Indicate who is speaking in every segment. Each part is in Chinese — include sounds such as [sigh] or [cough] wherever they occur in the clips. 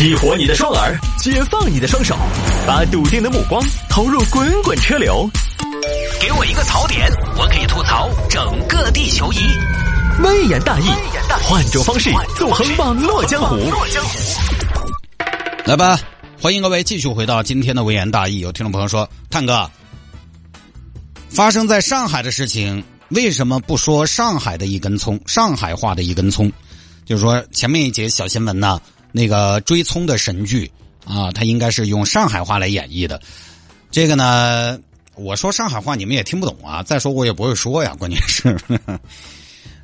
Speaker 1: 激活你的双耳，解放你的双手，把笃定的目光投入滚滚车流。给我一个槽点，我可以吐槽整个地球仪。微言大义，换种方式纵横网络江湖。
Speaker 2: 来吧，欢迎各位继续回到今天的微言大义。有听众朋友说，探哥，发生在上海的事情，为什么不说上海的一根葱，上海话的一根葱？就是说前面一节小新闻呢，那个追葱的神剧啊，他应该是用上海话来演绎的。这个呢，我说上海话你们也听不懂啊。再说我也不会说呀，关键是，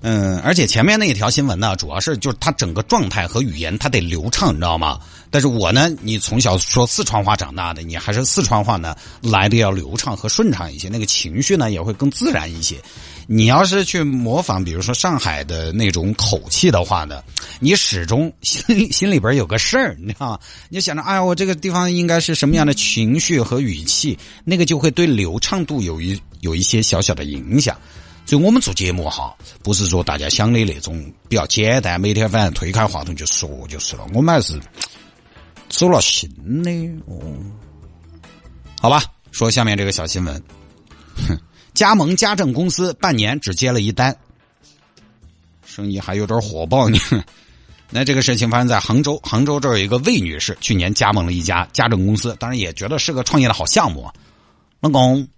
Speaker 2: 嗯，而且前面那一条新闻呢，主要是就是它整个状态和语言它得流畅，你知道吗？但是我呢，你从小说四川话长大的，你还是四川话呢来的要流畅和顺畅一些，那个情绪呢也会更自然一些。你要是去模仿，比如说上海的那种口气的话呢，你始终心里 [laughs] 心里边有个事儿，你知道吗？你就想着，哎呀，我这个地方应该是什么样的情绪和语气，那个就会对流畅度有一有一些小小的影响。所以我们做节目哈，不是说大家想的那种比较简单，每天反正推开话筒就说就是了。我们还是走了心的哦。好吧，说下面这个小新闻，哼。[laughs] 加盟家政公司半年只接了一单，生意还有点火爆呢。[laughs] 那这个事情发生在杭州，杭州这有一个魏女士，去年加盟了一家家政公司，当然也觉得是个创业的好项目。老公，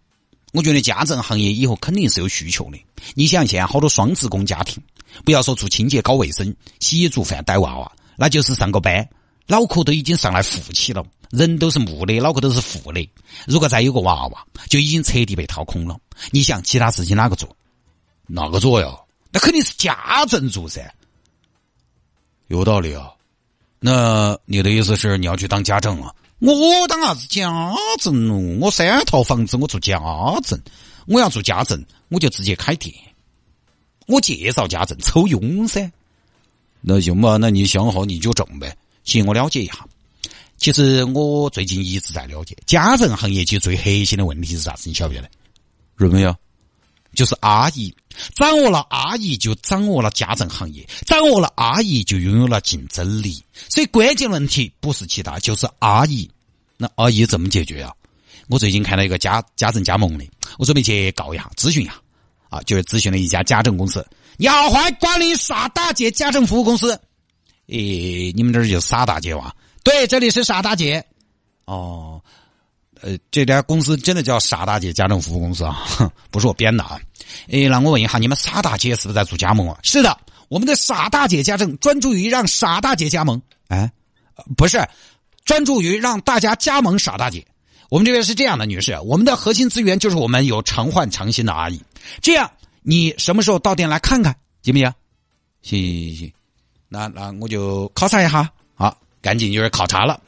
Speaker 2: 我觉得家政行业以后肯定是有需求的。你想现在好多双职工家庭，不要说做清洁、搞卫生、洗衣、做饭、带娃娃，那就是上个班，脑壳都已经上来富起了。人都是木的，脑壳都是富的。如果再有个娃娃，就已经彻底被掏空了。你想，其他事情哪个做？哪个做呀？那肯定是家政做噻。有道理啊。那你的意思是你要去当家政啊？我当啥子家政哦？我三套房子，我做家政。我要做家政，我就直接开店。我介绍家政，抽佣噻。那行吧，那你想好你就整呗。行，我了解一下。其实我最近一直在了解家政行业，其实最核心的问题是啥子？你晓不晓得？认没有？就是阿姨，掌握了阿姨就掌握了家政行业，掌握了阿姨就拥有了竞争力。所以关键问题不是其他，就是阿姨。那阿姨怎么解决啊？我最近看到一个家家政加盟的，我准备去告一下，咨询一下。啊，就是咨询了一家家政公司。你好，欢迎光临傻大姐家政服务公司。诶，你们这儿就傻大姐哇？对，这里是傻大姐。哦，呃，这家公司真的叫傻大姐家政服务公司啊，[laughs] 不是我编的啊。哎，那我问一下，你们傻大姐是不是在做加盟啊？是的，我们的傻大姐家政专注于让傻大姐加盟。哎，不是，专注于让大家加盟傻大姐。我们这边是这样的，女士，我们的核心资源就是我们有常换常新的阿姨。这样，你什么时候到店来看看，行不行？行行行行，那那我就考察一下。好赶紧就是考察了，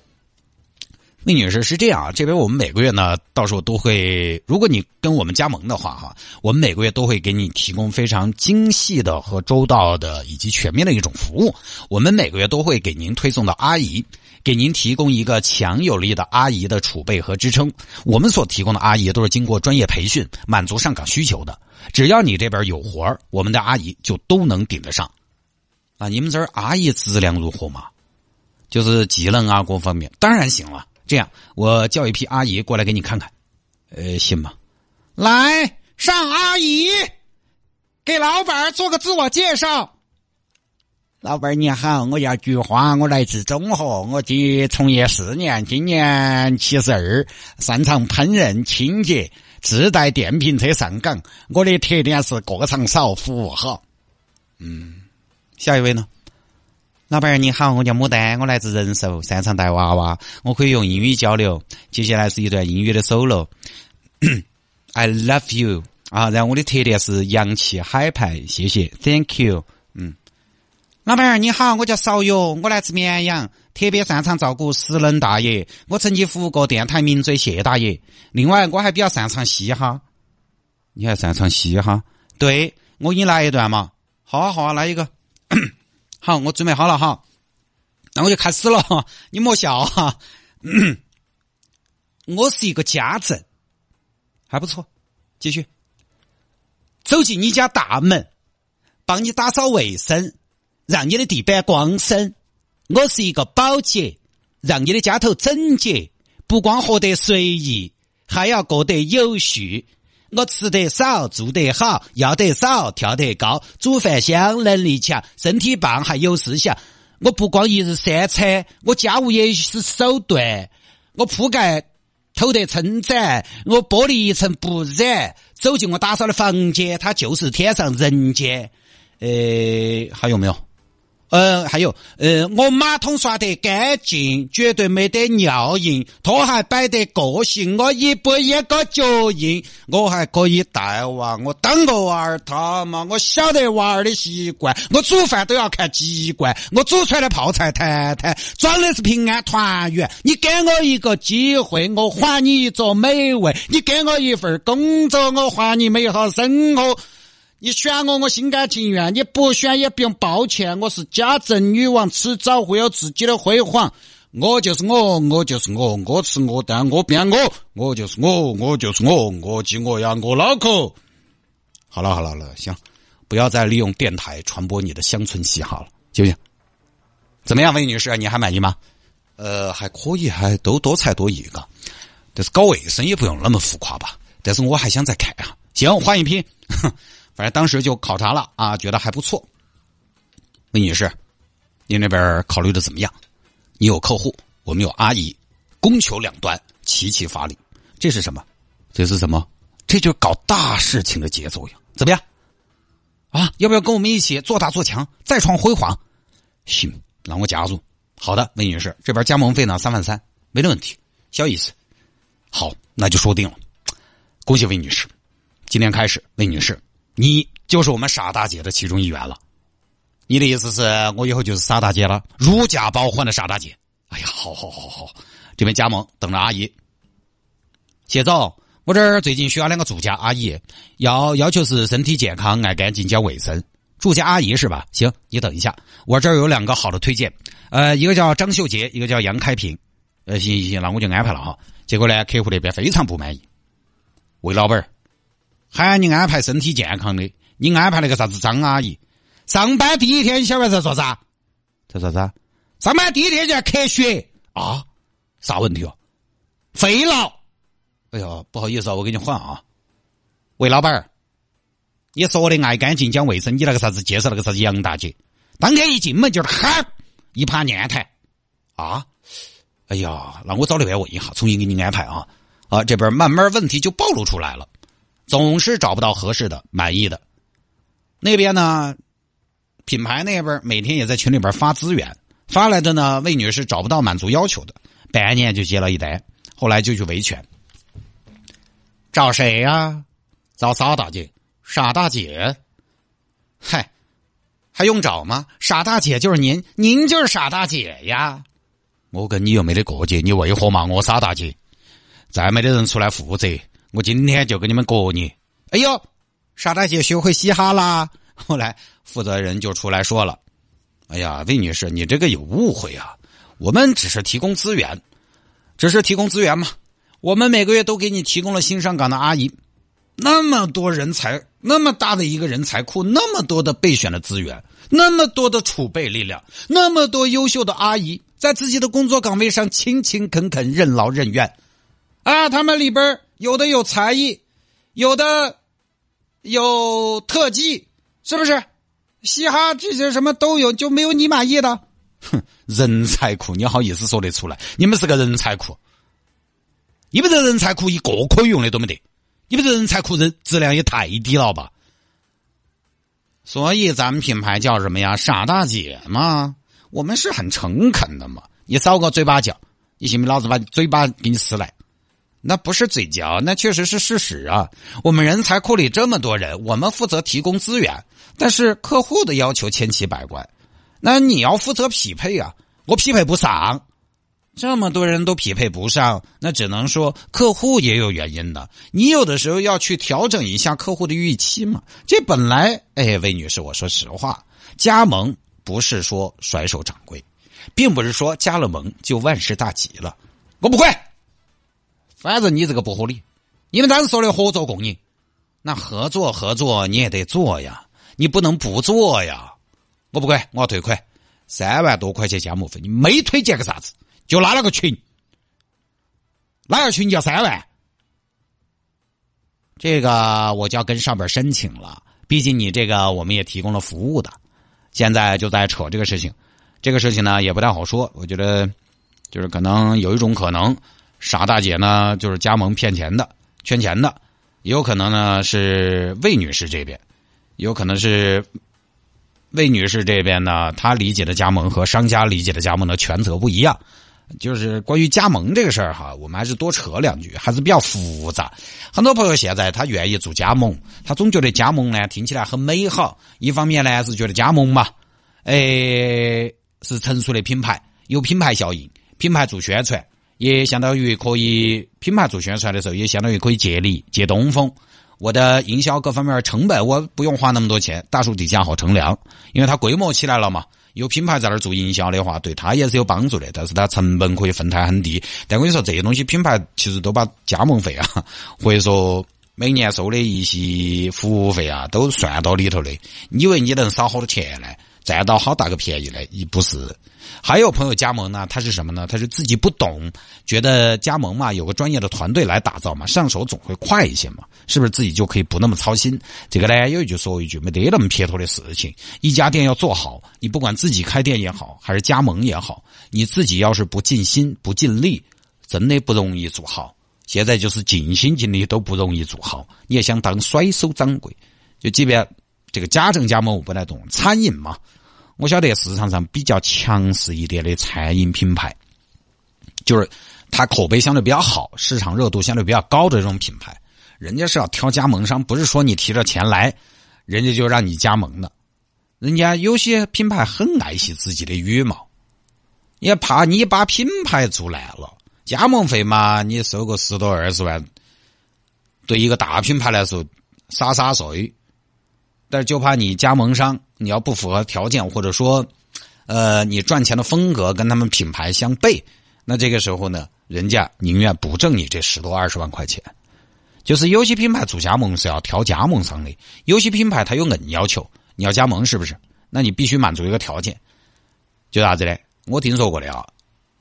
Speaker 2: 那女士是这样啊，这边我们每个月呢，到时候都会，如果你跟我们加盟的话哈，我们每个月都会给你提供非常精细的和周到的以及全面的一种服务。我们每个月都会给您推送到阿姨，给您提供一个强有力的阿姨的储备和支撑。我们所提供的阿姨都是经过专业培训，满足上岗需求的。只要你这边有活我们的阿姨就都能顶得上。啊，你们这儿阿姨质量如何嘛？就是技能啊，各方面当然行了。这样，我叫一批阿姨过来给你看看，呃，行吗？来，上阿姨，给老板做个自我介绍。老板你好，我叫菊花，我来自中和，我今从业四年，今年七十二，擅长烹饪、清洁，自带电瓶车上岗。我的特点是过场少，服务好。嗯，下一位呢？老板儿你好，我叫牡丹，我来自仁寿，擅长带娃娃，我可以用英语交流。接下来是一段英语的 solo。[coughs] I love you 啊，然后我的特点是洋气海派，谢谢，Thank you。嗯，老板儿你好，我叫邵勇，我来自绵阳，特别擅长照顾失能大爷。我曾经服务过电台名嘴谢大爷。另外，我还比较擅长嘻哈。你还擅长嘻哈？对，我给你来一段嘛。好啊，好啊，来一个。好，我准备好了哈，那我就开始了哈。[laughs] 你莫笑哈，[clears throat] 我是一个家政，还不错。继续，走进你家大门，帮你打扫卫生，让你的地板光生。我是一个保洁，让你的家头整洁，不光活得随意，还要过得有序。我吃得少，住得好，要得少，跳得高，煮饭香，能力强，身体棒，还有思想。我不光一日三餐，我家务也是手段。我铺盖透得称赞，我玻璃一尘不染。走进我打扫的房间，它就是天上人间。呃，还有没有？呃，还有，呃，我马桶刷得干净，绝对没得尿印，拖鞋摆得个性，我一步一个脚印，我还可以带娃，我当个娃儿他妈，我晓得娃儿的习惯，我煮饭都要看籍贯，我煮出来的泡菜坛坛，装的是平安团圆。你给我一个机会，我还你一桌美味；你给我一份工作，我还你美好生活。你选我，我心甘情愿；你不选也不用抱歉。我是家政女王，迟早会有自己的辉煌。我就是我，我就是我，我吃我，但我变我，我就是我，我就是我，我记我呀，我脑壳。好了好了了，行，不要再利用电台传播你的乡村嘻哈了，行不行？怎么样，魏女士，你还满意吗？呃，还可以，还都多才多艺个，但是搞卫生也不用那么浮夸吧。但是我还想再看啊。行，换一批。反正当时就考察了啊，觉得还不错。魏女士，您那边考虑的怎么样？你有客户，我们有阿姨，供求两端齐齐发力。这是什么？这是什么？这就是搞大事情的节奏呀！怎么样？啊，要不要跟我们一起做大做强，再创辉煌？行，让我加入。好的，魏女士，这边加盟费呢三万三，没得问题，小意思。好，那就说定了。[tsk] 恭喜魏女士，今天开始，魏女士。你就是我们傻大姐的其中一员了，你的意思是我以后就是傻大姐了，如假包换的傻大姐。哎呀，好好好好，这边加盟等着阿姨。谢总，我这儿最近需要两个住家阿姨，要要求是身体健康、爱干净、讲卫生。住家阿姨是吧？行，你等一下，我这儿有两个好的推荐，呃，一个叫张秀杰，一个叫杨开平。呃，行行行，那我就安排了哈。结果呢，客户那边非常不满意，魏老板儿。喊你安排身体健康的，你安排那个啥子张阿姨？上班第一天，你晓得在做啥？在啥子？上班第一天就要咳血啊？啥问题哦？肺痨。哎呀，不好意思啊，我给你换啊。魏老板儿，你说的爱干净讲卫生，你那个啥子介绍那个啥子杨大姐？当天一进门就是喊一盘念台啊！哎呀，那我找那边问一下，重新给你安排啊啊！这边慢慢问题就暴露出来了。总是找不到合适的、满意的。那边呢，品牌那边每天也在群里边发资源，发来的呢，魏女士找不到满足要求的，半年就接了一单，后来就去维权。找谁呀？找傻大姐。傻大姐？嗨，还用找吗？傻大姐就是您，您就是傻大姐呀。我跟你又没得过节，你为何骂我傻大姐？再没得人出来负责。我今天就给你们过你。哎呦，傻大姐学会嘻哈啦！[laughs] 后来负责人就出来说了：“哎呀，魏女士，你这个有误会啊！我们只是提供资源，只是提供资源嘛。我们每个月都给你提供了新上岗的阿姨，那么多人才，那么大的一个人才库，那么多的备选的资源，那么多的储备力量，那么多优秀的阿姨在自己的工作岗位上勤勤恳恳、任劳任怨啊！他们里边有的有才艺，有的有特技，是不是？嘻哈这些什么都有，就没有你满意的？哼，人才库，你好意思说得出来？你们是个人才库，你们这人才库一个可以用的都没得，你们这人才库人质量也太低了吧？所以咱们品牌叫什么呀？傻大姐嘛，我们是很诚恳的嘛。你少个嘴巴叫，你信不信？老子把嘴巴给你撕来。那不是嘴嚼，那确实是事实啊！我们人才库里这么多人，我们负责提供资源，但是客户的要求千奇百怪，那你要负责匹配啊！我匹配不上，这么多人都匹配不上，那只能说客户也有原因的。你有的时候要去调整一下客户的预期嘛。这本来，哎，魏女士，我说实话，加盟不是说甩手掌柜，并不是说加了盟就万事大吉了。我不会。反正你这个不合理，你们当时说的合作共赢，那合作合作你也得做呀，你不能不做呀。我不管，我要退款，三万多块钱加盟费，你没推荐个啥子，就拉了个群，拉个群要三万，这个我就要跟上边申请了。毕竟你这个我们也提供了服务的，现在就在扯这个事情，这个事情呢也不太好说。我觉得就是可能有一种可能，傻大姐呢就是加盟骗钱的、圈钱的，也有可能呢是魏女士这边，有可能是。魏女士这边呢，她理解的加盟和商家理解的加盟的权责不一样。就是关于加盟这个事儿哈，我们还是多扯两句，还是比较复杂。很多朋友现在他愿意做加盟，他总觉得加盟呢听起来很美好。一方面呢是觉得加盟嘛，哎是成熟的品牌，有品牌效应，品牌做宣传，也相当于可以品牌做宣传的时候，也相当于可以借力借东风。我的营销各方面成本，我不用花那么多钱，大数据加好乘凉，因为它规模起来了嘛。有品牌在那儿做营销的话，对它也是有帮助的。但是它成本可以分摊很低。但我跟你说，这些东西品牌其实都把加盟费啊，[laughs] 或者说每年收的一些服务费啊，都算到里头的。你以为你能少好多钱呢？占到好大个便宜嘞？也不是。还有朋友加盟呢，他是什么呢？他是自己不懂，觉得加盟嘛，有个专业的团队来打造嘛，上手总会快一些嘛，是不是自己就可以不那么操心？这个呢，有一句说一句，没得那么撇脱的事情。一家店要做好，你不管自己开店也好，还是加盟也好，你自己要是不尽心不尽力，真的不容易做好。现在就是尽心尽力都不容易做好，你也想当甩手掌柜，就即便这个家政加盟我不太懂，餐饮嘛。我晓得市场上比较强势一点的餐饮品牌，就是它口碑相对比较好、市场热度相对比较高的这种品牌，人家是要挑加盟商，不是说你提着钱来，人家就让你加盟的。人家有些品牌很爱惜自己的羽毛，也怕你把品牌做烂了，加盟费嘛，你收个十多二十万，对一个大品牌来说洒洒水。但是就怕你加盟商你要不符合条件，或者说，呃，你赚钱的风格跟他们品牌相悖，那这个时候呢，人家宁愿不挣你这十多二十万块钱。就是有些品牌做加盟是要挑加盟商的，有些品牌它有硬要求，你要加盟是不是？那你必须满足一个条件，就啥子呢？我听说过的啊，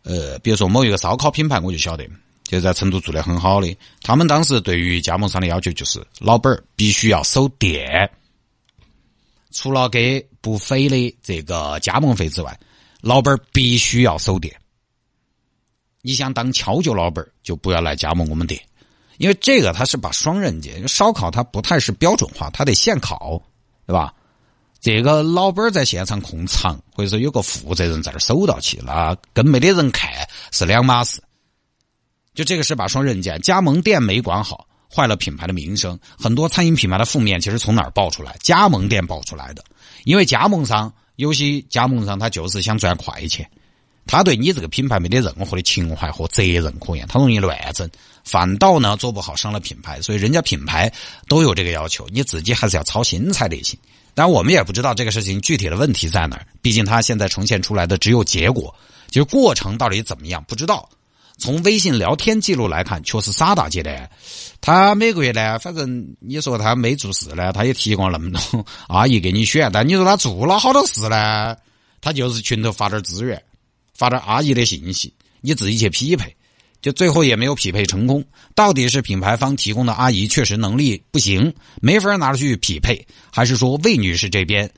Speaker 2: 呃，比如说某一个烧烤品牌，我就晓得，就在成都做的很好的，他们当时对于加盟商的要求就是，老板儿必须要守店。除了给不菲的这个加盟费之外，老板必须要守店。你想当敲脚老板，就不要来加盟我们店，因为这个它是把双刃剑。烧烤它不太是标准化，它得现烤，对吧？这个老板在现场控场，或者说有个负责人在那守到起，那跟没得人看是两码事。就这个是把双刃剑，加盟店没管好。坏了品牌的名声，很多餐饮品牌的负面其实从哪儿爆出来？加盟店爆出来的。因为加盟商有些加盟商他就是想赚快钱，他对你这个品牌没得任何的情怀和责任可言，他容易乱整，反倒呢做不好伤了品牌。所以人家品牌都有这个要求，你自己还是要操心才得行。但我们也不知道这个事情具体的问题在哪儿，毕竟他现在呈现出来的只有结果，就是过程到底怎么样不知道。从微信聊天记录来看，确实傻大姐的。他每个月呢，反正你说他没做事呢，他也提供那么多 [laughs] 阿姨给你选。但你说他做了好多事呢，他就是群头发点资源，发点阿姨的信息，你自己去匹配，就最后也没有匹配成功。到底是品牌方提供的阿姨确实能力不行，没法拿出去匹配，还是说魏女士这边？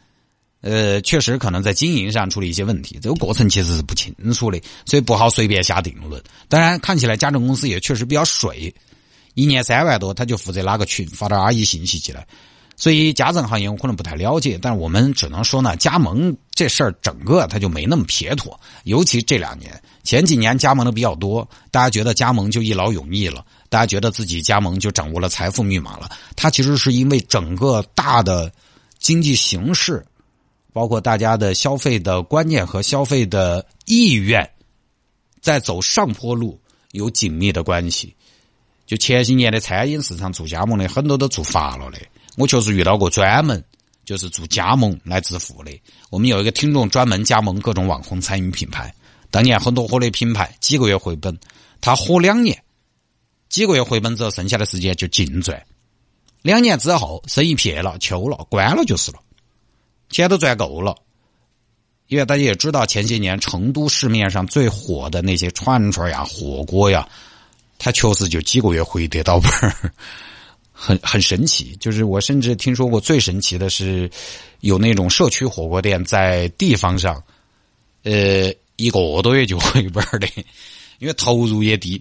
Speaker 2: 呃，确实可能在经营上出了一些问题，这个过程其实是不清楚的，所以不好随便下定论。当然，看起来家政公司也确实比较水，一年三万多，他就负责拉个群，发点阿姨信息进来。所以家政行业我可能不太了解，但是我们只能说呢，加盟这事儿整个它就没那么撇脱，尤其这两年，前几年加盟的比较多，大家觉得加盟就一劳永逸了，大家觉得自己加盟就掌握了财富密码了，它其实是因为整个大的经济形势。包括大家的消费的观念和消费的意愿，在走上坡路有紧密的关系。就前些年的餐饮市场做加盟的很多都做发了的，我确实遇到过专门就是做加盟来致富的。我们有一个听众专门加盟各种网红餐饮品牌，当年很多火的品牌几个月回本，他火两年，几个月回本之后剩下的时间就净赚。两年之后生意撇了、秋了、关了就是了。钱都赚够了，因为大家也知道，前些年成都市面上最火的那些串串呀、火锅呀，他确实就几个月回得到本儿，很 [laughs] 很神奇。就是我甚至听说过最神奇的是，有那种社区火锅店在地方上，呃，一个多月就回本儿的，因为投入也低，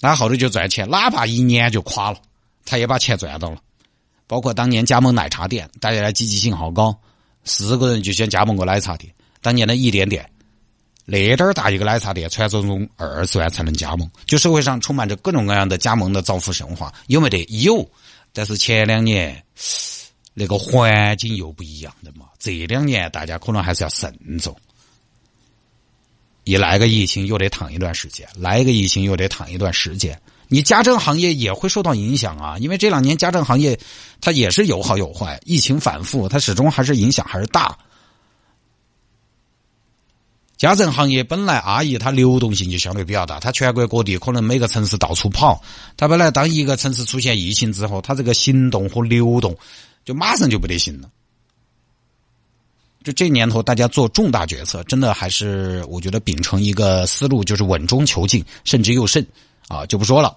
Speaker 2: 那后头就赚钱，哪怕一年就垮了，他也把钱赚到了。包括当年加盟奶茶店，大家的积极性好高，四个人就先加盟个奶茶店。当年的一点点，那点儿大一个奶茶店，传说中二十万才能加盟。就社会上充满着各种各样的加盟的造富神话，有没得？有。但是前两年那个环境又不一样的嘛，这两年大家可能还是要慎重。一来个疫情又得躺一段时间，来一个疫情又得躺一段时间。你家政行业也会受到影响啊，因为这两年家政行业它也是有好有坏，疫情反复，它始终还是影响还是大。家政行业本来阿姨她流动性就相对比较大，她全国各地可能每个城市到处跑，她本来当一个城市出现疫情之后，她这个行动和流动就马上就不得行了。就这年头，大家做重大决策，真的还是我觉得秉承一个思路，就是稳中求进，慎之又慎啊，就不说了。